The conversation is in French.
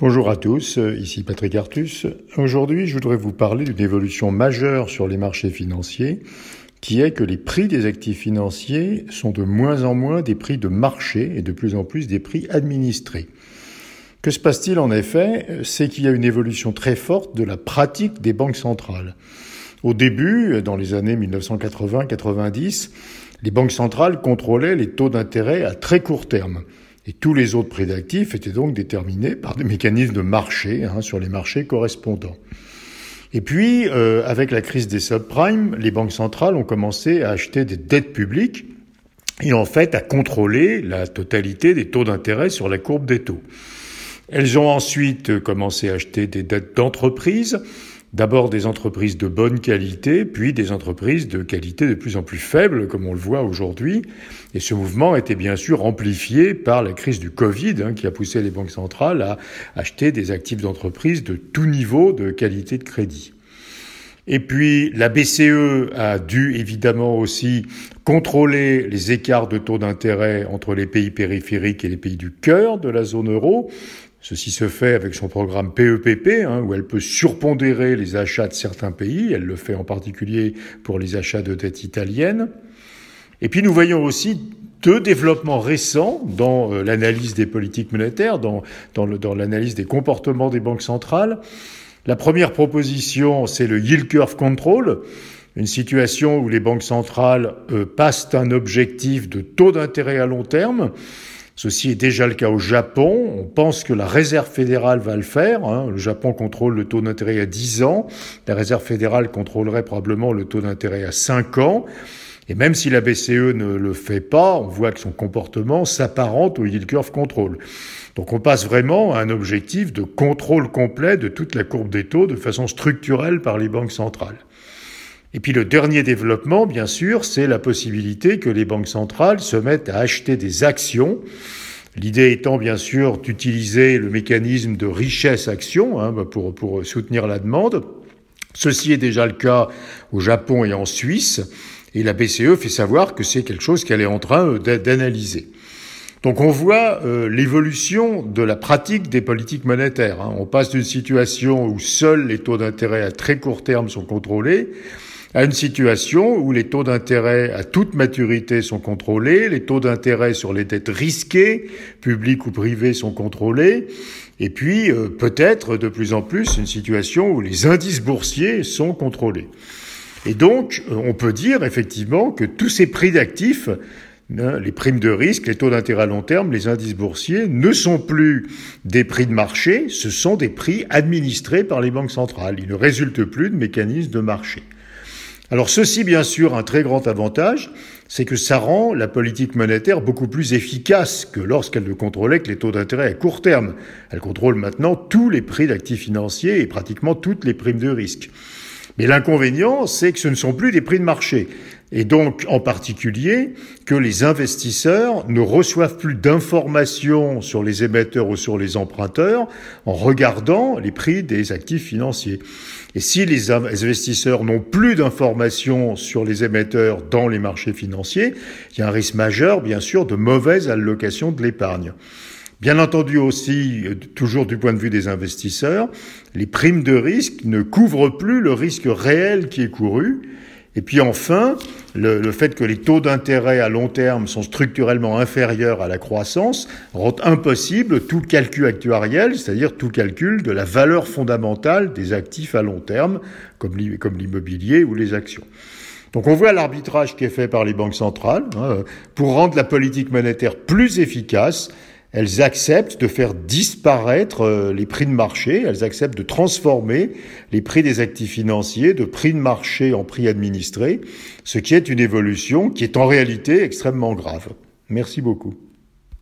Bonjour à tous, ici Patrick Artus. Aujourd'hui, je voudrais vous parler d'une évolution majeure sur les marchés financiers, qui est que les prix des actifs financiers sont de moins en moins des prix de marché et de plus en plus des prix administrés. Que se passe-t-il en effet? C'est qu'il y a une évolution très forte de la pratique des banques centrales. Au début, dans les années 1980-90, les banques centrales contrôlaient les taux d'intérêt à très court terme. Et tous les autres prix d'actifs étaient donc déterminés par des mécanismes de marché hein, sur les marchés correspondants. Et puis, euh, avec la crise des subprimes, les banques centrales ont commencé à acheter des dettes publiques et en fait à contrôler la totalité des taux d'intérêt sur la courbe des taux. Elles ont ensuite commencé à acheter des dettes d'entreprise D'abord des entreprises de bonne qualité, puis des entreprises de qualité de plus en plus faible, comme on le voit aujourd'hui. Et ce mouvement était bien sûr amplifié par la crise du Covid, hein, qui a poussé les banques centrales à acheter des actifs d'entreprise de tout niveau de qualité de crédit. Et puis la BCE a dû évidemment aussi contrôler les écarts de taux d'intérêt entre les pays périphériques et les pays du cœur de la zone euro. Ceci se fait avec son programme PEPP, e hein, où elle peut surpondérer les achats de certains pays. Elle le fait en particulier pour les achats de dettes italiennes. Et puis nous voyons aussi deux développements récents dans euh, l'analyse des politiques monétaires, dans, dans l'analyse des comportements des banques centrales. La première proposition, c'est le yield curve control, une situation où les banques centrales euh, passent un objectif de taux d'intérêt à long terme Ceci est déjà le cas au Japon. On pense que la Réserve fédérale va le faire. Hein. Le Japon contrôle le taux d'intérêt à 10 ans. La Réserve fédérale contrôlerait probablement le taux d'intérêt à 5 ans. Et même si la BCE ne le fait pas, on voit que son comportement s'apparente au yield curve control. Donc on passe vraiment à un objectif de contrôle complet de toute la courbe des taux de façon structurelle par les banques centrales. Et puis le dernier développement, bien sûr, c'est la possibilité que les banques centrales se mettent à acheter des actions. L'idée étant bien sûr d'utiliser le mécanisme de richesse action hein, pour, pour soutenir la demande. Ceci est déjà le cas au Japon et en Suisse, et la BCE fait savoir que c'est quelque chose qu'elle est en train euh, d'analyser. Donc on voit euh, l'évolution de la pratique des politiques monétaires. Hein. On passe d'une situation où seuls les taux d'intérêt à très court terme sont contrôlés à une situation où les taux d'intérêt à toute maturité sont contrôlés, les taux d'intérêt sur les dettes risquées, publiques ou privées, sont contrôlés, et puis euh, peut-être de plus en plus une situation où les indices boursiers sont contrôlés. Et donc, euh, on peut dire effectivement que tous ces prix d'actifs hein, les primes de risque, les taux d'intérêt à long terme, les indices boursiers ne sont plus des prix de marché, ce sont des prix administrés par les banques centrales. Ils ne résultent plus de mécanismes de marché. Alors ceci, bien sûr, un très grand avantage, c'est que ça rend la politique monétaire beaucoup plus efficace que lorsqu'elle ne contrôlait que les taux d'intérêt à court terme. Elle contrôle maintenant tous les prix d'actifs financiers et pratiquement toutes les primes de risque. Mais l'inconvénient, c'est que ce ne sont plus des prix de marché. Et donc, en particulier, que les investisseurs ne reçoivent plus d'informations sur les émetteurs ou sur les emprunteurs en regardant les prix des actifs financiers. Et si les investisseurs n'ont plus d'informations sur les émetteurs dans les marchés financiers, il y a un risque majeur, bien sûr, de mauvaise allocation de l'épargne. Bien entendu aussi, euh, toujours du point de vue des investisseurs, les primes de risque ne couvrent plus le risque réel qui est couru. Et puis enfin, le, fait que les taux d'intérêt à long terme sont structurellement inférieurs à la croissance rend impossible tout calcul actuariel, c'est-à-dire tout calcul de la valeur fondamentale des actifs à long terme, comme l'immobilier ou les actions. Donc on voit l'arbitrage qui est fait par les banques centrales hein, pour rendre la politique monétaire plus efficace elles acceptent de faire disparaître euh, les prix de marché, elles acceptent de transformer les prix des actifs financiers de prix de marché en prix administrés, ce qui est une évolution qui est en réalité extrêmement grave. Merci beaucoup.